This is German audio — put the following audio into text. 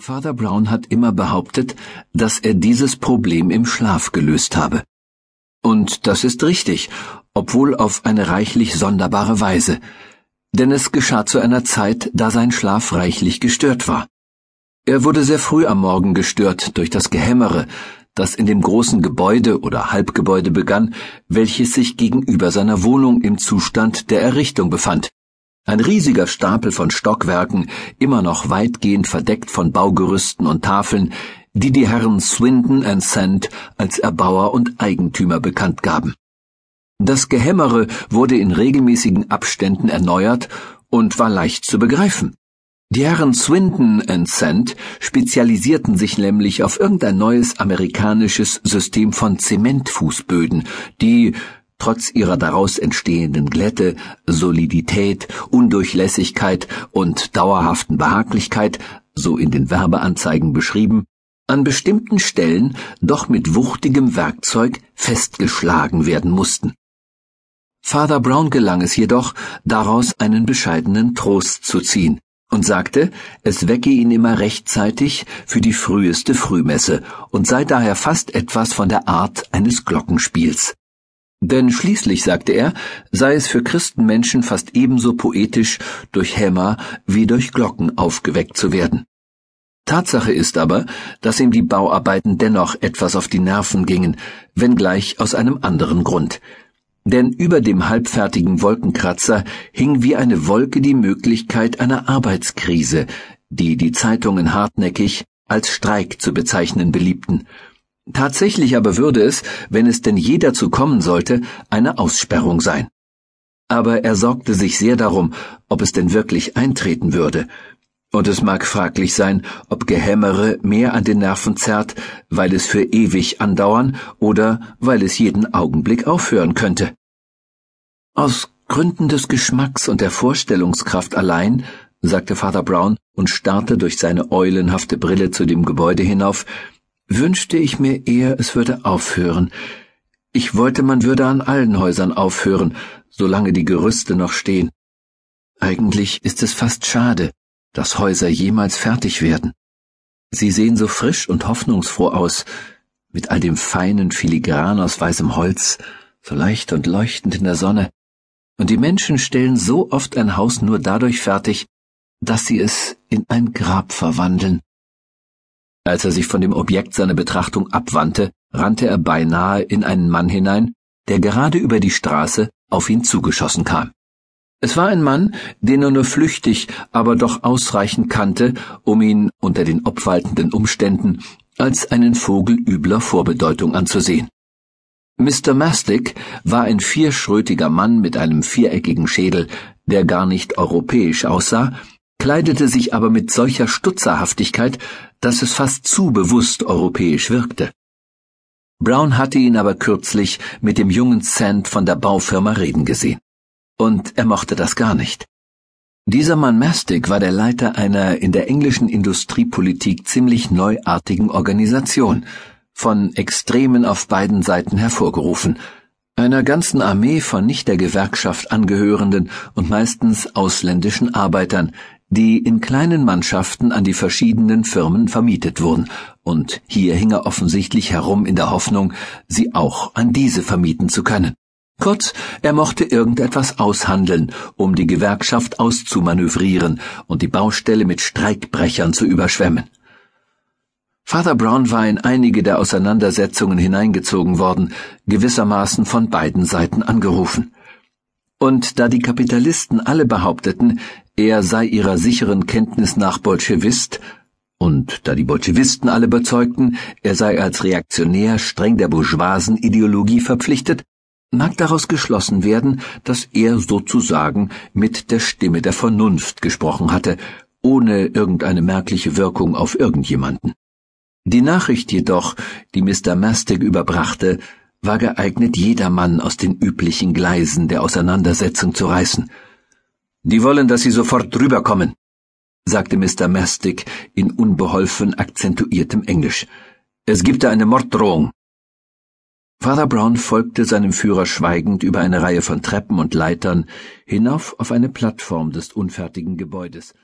Father Brown hat immer behauptet, dass er dieses Problem im Schlaf gelöst habe. Und das ist richtig, obwohl auf eine reichlich sonderbare Weise, denn es geschah zu einer Zeit, da sein Schlaf reichlich gestört war. Er wurde sehr früh am Morgen gestört durch das Gehämmere, das in dem großen Gebäude oder Halbgebäude begann, welches sich gegenüber seiner Wohnung im Zustand der Errichtung befand. Ein riesiger Stapel von Stockwerken, immer noch weitgehend verdeckt von Baugerüsten und Tafeln, die die Herren Swindon and Sand als Erbauer und Eigentümer bekannt gaben. Das Gehämmere wurde in regelmäßigen Abständen erneuert und war leicht zu begreifen. Die Herren Swindon and Sand spezialisierten sich nämlich auf irgendein neues amerikanisches System von Zementfußböden, die trotz ihrer daraus entstehenden Glätte, Solidität, Undurchlässigkeit und dauerhaften Behaglichkeit, so in den Werbeanzeigen beschrieben, an bestimmten Stellen doch mit wuchtigem Werkzeug festgeschlagen werden mussten. Father Brown gelang es jedoch, daraus einen bescheidenen Trost zu ziehen und sagte, es wecke ihn immer rechtzeitig für die früheste Frühmesse und sei daher fast etwas von der Art eines Glockenspiels. Denn schließlich, sagte er, sei es für Christenmenschen fast ebenso poetisch, durch Hämmer wie durch Glocken aufgeweckt zu werden. Tatsache ist aber, dass ihm die Bauarbeiten dennoch etwas auf die Nerven gingen, wenngleich aus einem anderen Grund. Denn über dem halbfertigen Wolkenkratzer hing wie eine Wolke die Möglichkeit einer Arbeitskrise, die die Zeitungen hartnäckig als Streik zu bezeichnen beliebten, Tatsächlich aber würde es, wenn es denn je dazu kommen sollte, eine Aussperrung sein. Aber er sorgte sich sehr darum, ob es denn wirklich eintreten würde, und es mag fraglich sein, ob Gehämmere mehr an den Nerven zerrt, weil es für ewig andauern oder weil es jeden Augenblick aufhören könnte. Aus Gründen des Geschmacks und der Vorstellungskraft allein, sagte Vater Brown und starrte durch seine eulenhafte Brille zu dem Gebäude hinauf, wünschte ich mir eher, es würde aufhören. Ich wollte, man würde an allen Häusern aufhören, solange die Gerüste noch stehen. Eigentlich ist es fast schade, dass Häuser jemals fertig werden. Sie sehen so frisch und hoffnungsfroh aus, mit all dem feinen Filigran aus weißem Holz, so leicht und leuchtend in der Sonne, und die Menschen stellen so oft ein Haus nur dadurch fertig, dass sie es in ein Grab verwandeln. Als er sich von dem Objekt seiner Betrachtung abwandte, rannte er beinahe in einen Mann hinein, der gerade über die Straße auf ihn zugeschossen kam. Es war ein Mann, den er nur flüchtig, aber doch ausreichend kannte, um ihn unter den obwaltenden Umständen als einen Vogel übler Vorbedeutung anzusehen. Mr. Mastic war ein vierschrötiger Mann mit einem viereckigen Schädel, der gar nicht europäisch aussah, kleidete sich aber mit solcher Stutzerhaftigkeit, dass es fast zu bewusst europäisch wirkte. Brown hatte ihn aber kürzlich mit dem jungen Sand von der Baufirma reden gesehen. Und er mochte das gar nicht. Dieser Mann Mastic war der Leiter einer in der englischen Industriepolitik ziemlich neuartigen Organisation, von Extremen auf beiden Seiten hervorgerufen, einer ganzen Armee von nicht der Gewerkschaft angehörenden und meistens ausländischen Arbeitern, die in kleinen Mannschaften an die verschiedenen Firmen vermietet wurden, und hier hing er offensichtlich herum in der Hoffnung, sie auch an diese vermieten zu können. Kurz, er mochte irgendetwas aushandeln, um die Gewerkschaft auszumanövrieren und die Baustelle mit Streikbrechern zu überschwemmen. Father Brown war in einige der Auseinandersetzungen hineingezogen worden, gewissermaßen von beiden Seiten angerufen. Und da die Kapitalisten alle behaupteten, er sei ihrer sicheren Kenntnis nach Bolschewist, und da die Bolschewisten alle bezeugten, er sei als Reaktionär streng der bourgeoisen Ideologie verpflichtet, mag daraus geschlossen werden, dass er sozusagen mit der Stimme der Vernunft gesprochen hatte, ohne irgendeine merkliche Wirkung auf irgendjemanden. Die Nachricht jedoch, die Mr. Mastic überbrachte, war geeignet, jedermann aus den üblichen Gleisen der Auseinandersetzung zu reißen. Die wollen, dass Sie sofort drüberkommen, sagte Mr. Mastic in unbeholfen akzentuiertem Englisch. Es gibt da eine Morddrohung. Father Brown folgte seinem Führer schweigend über eine Reihe von Treppen und Leitern hinauf auf eine Plattform des unfertigen Gebäudes.